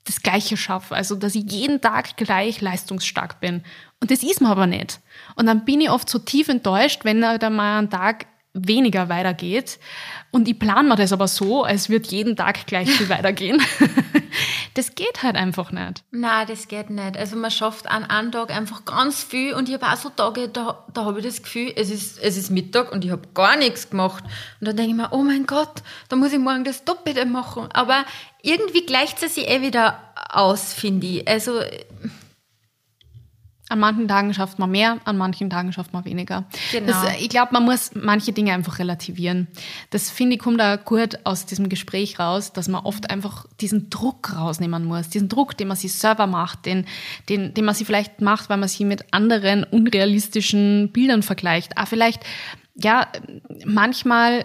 Speaker 2: das Gleiche schaffe, also dass ich jeden Tag gleich leistungsstark bin. Und das ist mir aber nicht. Und dann bin ich oft so tief enttäuscht, wenn dann mal ein Tag weniger weitergeht. Und ich plane mir das aber so, als wird jeden Tag gleich viel weitergehen. Das geht halt einfach nicht.
Speaker 1: Nein, das geht nicht. Also man schafft an einem Tag einfach ganz viel und ich habe auch so Tage, da, da habe ich das Gefühl, es ist, es ist Mittag und ich habe gar nichts gemacht. Und dann denke ich mir, oh mein Gott, da muss ich morgen das Doppelte machen. Aber irgendwie gleicht es sich eh wieder aus, finde ich. Also
Speaker 2: An manchen Tagen schafft man mehr, an manchen Tagen schafft man weniger.
Speaker 1: Genau.
Speaker 2: Das, äh, ich glaube, man muss manche Dinge einfach relativieren. Das finde ich kommt da gut aus diesem Gespräch raus, dass man oft einfach diesen Druck rausnehmen muss. Diesen Druck, den man sich selber macht, den, den, den man sich vielleicht macht, weil man sich mit anderen unrealistischen Bildern vergleicht. Ah, vielleicht, ja, manchmal,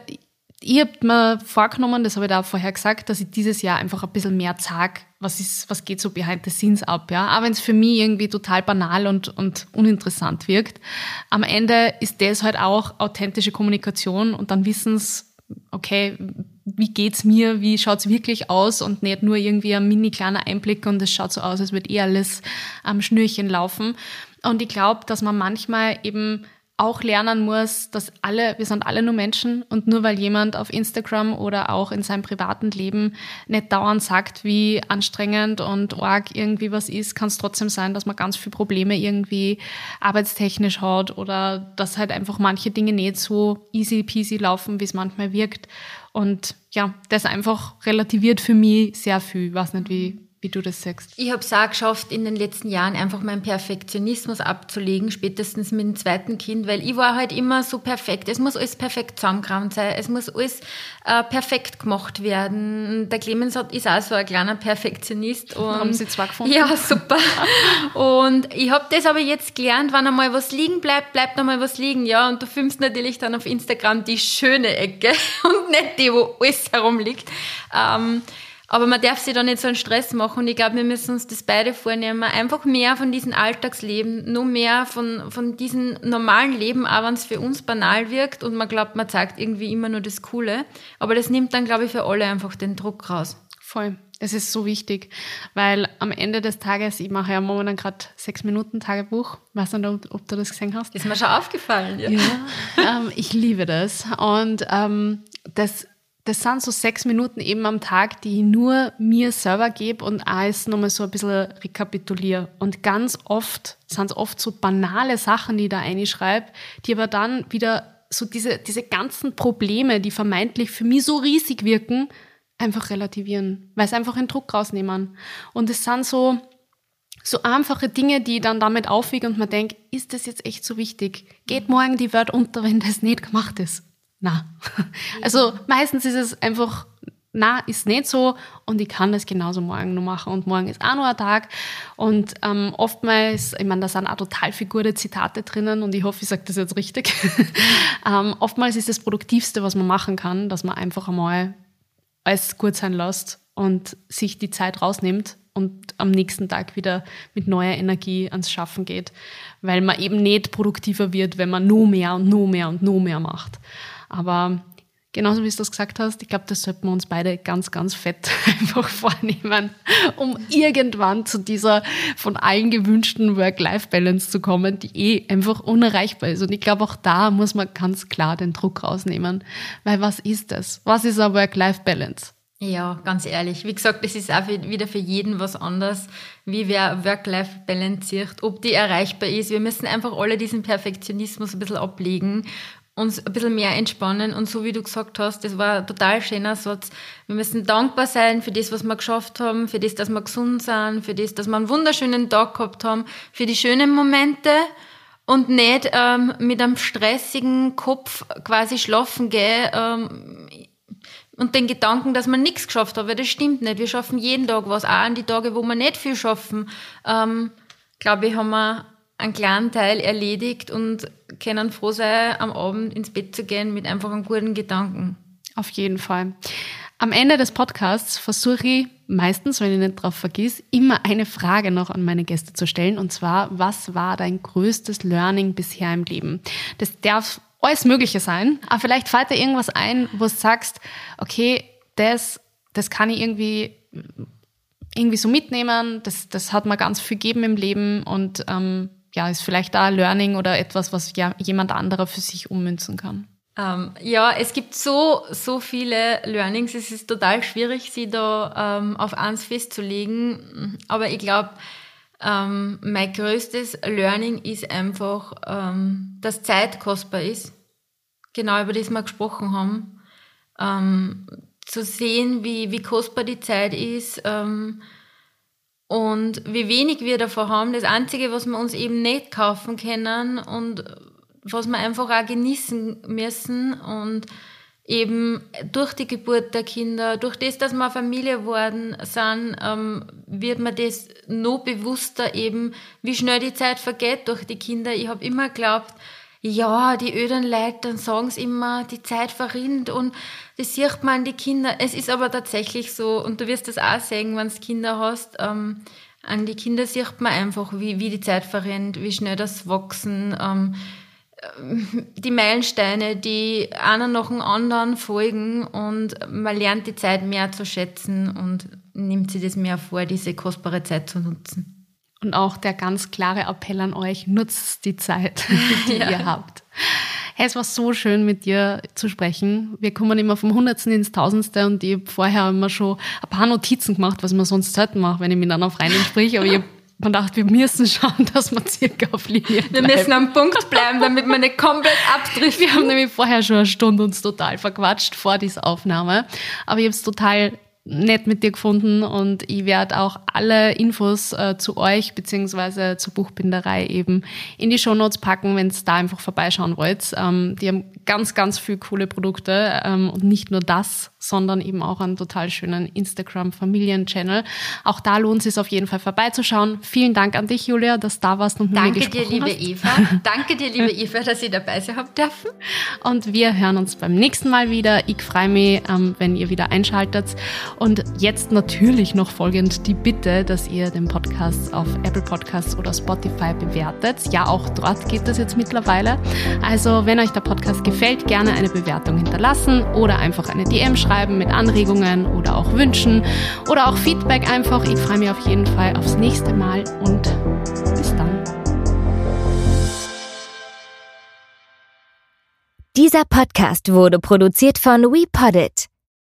Speaker 2: ich hab mir vorgenommen, das habe ich da vorher gesagt, dass ich dieses Jahr einfach ein bisschen mehr sag, was ist, was geht so behind the scenes ab, ja. Auch wenn es für mich irgendwie total banal und, und uninteressant wirkt. Am Ende ist das halt auch authentische Kommunikation und dann wissen's, okay, wie geht's mir, wie schaut's wirklich aus und nicht nur irgendwie ein mini kleiner Einblick und es schaut so aus, als würde eh alles am Schnürchen laufen. Und ich glaube, dass man manchmal eben auch lernen muss, dass alle, wir sind alle nur Menschen und nur weil jemand auf Instagram oder auch in seinem privaten Leben nicht dauernd sagt, wie anstrengend und arg irgendwie was ist, kann es trotzdem sein, dass man ganz viele Probleme irgendwie arbeitstechnisch hat oder dass halt einfach manche Dinge nicht so easy peasy laufen, wie es manchmal wirkt. Und ja, das einfach relativiert für mich sehr viel. Ich weiß nicht, wie, wie du das sagst.
Speaker 1: Ich habe es auch geschafft, in den letzten Jahren einfach meinen Perfektionismus abzulegen, spätestens mit dem zweiten Kind, weil ich war halt immer so perfekt. Es muss alles perfekt zusammengerammt sein, es muss alles äh, perfekt gemacht werden. Der Clemens hat, ist auch so ein kleiner Perfektionist. Und
Speaker 2: Haben Sie zwei gefunden?
Speaker 1: Ja, super. Und ich habe das aber jetzt gelernt, wenn einmal was liegen bleibt, bleibt einmal was liegen, ja. Und du filmst natürlich dann auf Instagram die schöne Ecke und nicht die, wo alles herumliegt. Ähm, aber man darf sich da nicht so einen Stress machen und ich glaube, wir müssen uns das beide vornehmen. Einfach mehr von diesem Alltagsleben, nur mehr von, von diesem normalen Leben, auch wenn es für uns banal wirkt und man glaubt, man zeigt irgendwie immer nur das Coole. Aber das nimmt dann, glaube ich, für alle einfach den Druck raus.
Speaker 2: Voll. Es ist so wichtig, weil am Ende des Tages, ich mache ja momentan gerade sechs Minuten Tagebuch. Weiß nicht, ob, ob du das gesehen hast.
Speaker 1: Ist mir schon aufgefallen, ja.
Speaker 2: Ja, ähm, ich liebe das. Und ähm, das, das sind so sechs Minuten eben am Tag, die ich nur mir selber gebe und alles nochmal so ein bisschen rekapituliere. Und ganz oft sind es oft so banale Sachen, die ich da einschreibe, die aber dann wieder so diese, diese ganzen Probleme, die vermeintlich für mich so riesig wirken, einfach relativieren, weil es einfach einen Druck rausnehmen. Und es sind so, so einfache Dinge, die ich dann damit aufwiege und man denkt, ist das jetzt echt so wichtig? Geht morgen die Welt unter, wenn das nicht gemacht ist? Na. Also meistens ist es einfach, na, ist nicht so und ich kann das genauso morgen noch machen und morgen ist auch noch ein Tag und ähm, oftmals, ich meine, da sind auch total viele gute Zitate drinnen und ich hoffe, ich sage das jetzt richtig. ähm, oftmals ist das Produktivste, was man machen kann, dass man einfach einmal alles gut sein lässt und sich die Zeit rausnimmt und am nächsten Tag wieder mit neuer Energie ans Schaffen geht, weil man eben nicht produktiver wird, wenn man nur mehr und nur mehr und nur mehr macht. Aber genauso wie du das gesagt hast, ich glaube, das sollten wir uns beide ganz, ganz fett einfach vornehmen, um irgendwann zu dieser von allen gewünschten Work-Life-Balance zu kommen, die eh einfach unerreichbar ist. Und ich glaube, auch da muss man ganz klar den Druck rausnehmen. Weil was ist das? Was ist eine Work-Life-Balance?
Speaker 1: Ja, ganz ehrlich. Wie gesagt, es ist auch wieder für jeden was anderes, wie wer Work-Life balanciert, ob die erreichbar ist. Wir müssen einfach alle diesen Perfektionismus ein bisschen ablegen uns ein bisschen mehr entspannen. Und so wie du gesagt hast, das war ein total schöner Satz. Wir müssen dankbar sein für das, was wir geschafft haben, für das, dass wir gesund sind, für das, dass wir einen wunderschönen Tag gehabt haben, für die schönen Momente und nicht ähm, mit einem stressigen Kopf quasi schlafen gehen ähm, und den Gedanken, dass man nichts geschafft hat, weil das stimmt nicht. Wir schaffen jeden Tag was, auch an die Tage, wo wir nicht viel schaffen. Ähm, glaube ich, haben wir einen kleinen Teil erledigt und können froh sein, am Abend ins Bett zu gehen mit einfach einem guten Gedanken.
Speaker 2: Auf jeden Fall. Am Ende des Podcasts versuche ich meistens, wenn ich nicht drauf vergiss, immer eine Frage noch an meine Gäste zu stellen. Und zwar, was war dein größtes Learning bisher im Leben? Das darf alles Mögliche sein. Aber vielleicht fällt dir irgendwas ein, wo du sagst, okay, das, das kann ich irgendwie, irgendwie so mitnehmen. Das, das hat mir ganz viel gegeben im Leben und ähm, ja, ist vielleicht da Learning oder etwas, was ja jemand anderer für sich ummünzen kann?
Speaker 1: Ähm, ja, es gibt so, so viele Learnings. Es ist total schwierig, sie da ähm, auf eins festzulegen. Aber ich glaube, ähm, mein größtes Learning ist einfach, ähm, dass Zeit kostbar ist. Genau über das wir gesprochen haben. Ähm, zu sehen, wie, wie kostbar die Zeit ist, ähm, und wie wenig wir davon haben, das Einzige, was wir uns eben nicht kaufen können und was wir einfach auch genießen müssen und eben durch die Geburt der Kinder, durch das, dass wir Familie geworden sind, ähm, wird mir das noch bewusster eben, wie schnell die Zeit vergeht durch die Kinder. Ich habe immer geglaubt, ja, die öden Leute, dann sagen sie immer, die Zeit verrinnt und das sieht man an die Kinder. Es ist aber tatsächlich so, und du wirst das auch sehen, wenn du Kinder hast, ähm, an die Kinder sieht man einfach, wie, wie die Zeit verrinnt, wie schnell das wachsen, ähm, die Meilensteine, die einer nach dem anderen folgen und man lernt die Zeit mehr zu schätzen und nimmt sich das mehr vor, diese kostbare Zeit zu nutzen.
Speaker 2: Und auch der ganz klare Appell an euch, nutzt die Zeit, die ja. ihr habt. Hey, es war so schön, mit dir zu sprechen. Wir kommen immer vom Hundertsten ins Tausendste und ich habe vorher immer schon ein paar Notizen gemacht, was man sonst selten macht, wenn ich mit einer Freundin spreche. Aber ich habe man dachte, wir müssen schauen, dass wir circa auf Linie
Speaker 1: bleiben. Wir müssen am Punkt bleiben, damit man nicht komplett abtrifft.
Speaker 2: Wir haben nämlich vorher schon eine Stunde uns total verquatscht vor dieser Aufnahme. Aber ich habe es total nett mit dir gefunden und ich werde auch alle Infos äh, zu euch beziehungsweise zur Buchbinderei eben in die Shownotes packen, wenn ihr da einfach vorbeischauen wollt. Ähm, die haben ganz, ganz viele coole Produkte ähm, und nicht nur das, sondern eben auch einen total schönen Instagram-Familien-Channel. Auch da lohnt es sich auf jeden Fall vorbeizuschauen. Vielen Dank an dich, Julia, dass du da warst und mit
Speaker 1: Danke
Speaker 2: mir gesprochen
Speaker 1: dir, liebe
Speaker 2: hast.
Speaker 1: Eva. Danke dir, liebe Eva, dass ich dabei sein habe dürfen.
Speaker 2: Und wir hören uns beim nächsten Mal wieder. Ich freue mich, ähm, wenn ihr wieder einschaltet. Und jetzt natürlich noch folgend die Bitte, dass ihr den Podcast auf Apple Podcasts oder Spotify bewertet. Ja, auch dort geht das jetzt mittlerweile. Also, wenn euch der Podcast gefällt, gerne eine Bewertung hinterlassen oder einfach eine DM schreiben schreiben mit Anregungen oder auch Wünschen oder auch Feedback einfach. Ich freue mich auf jeden Fall aufs nächste Mal und bis dann.
Speaker 3: Dieser Podcast wurde produziert von WePoddit.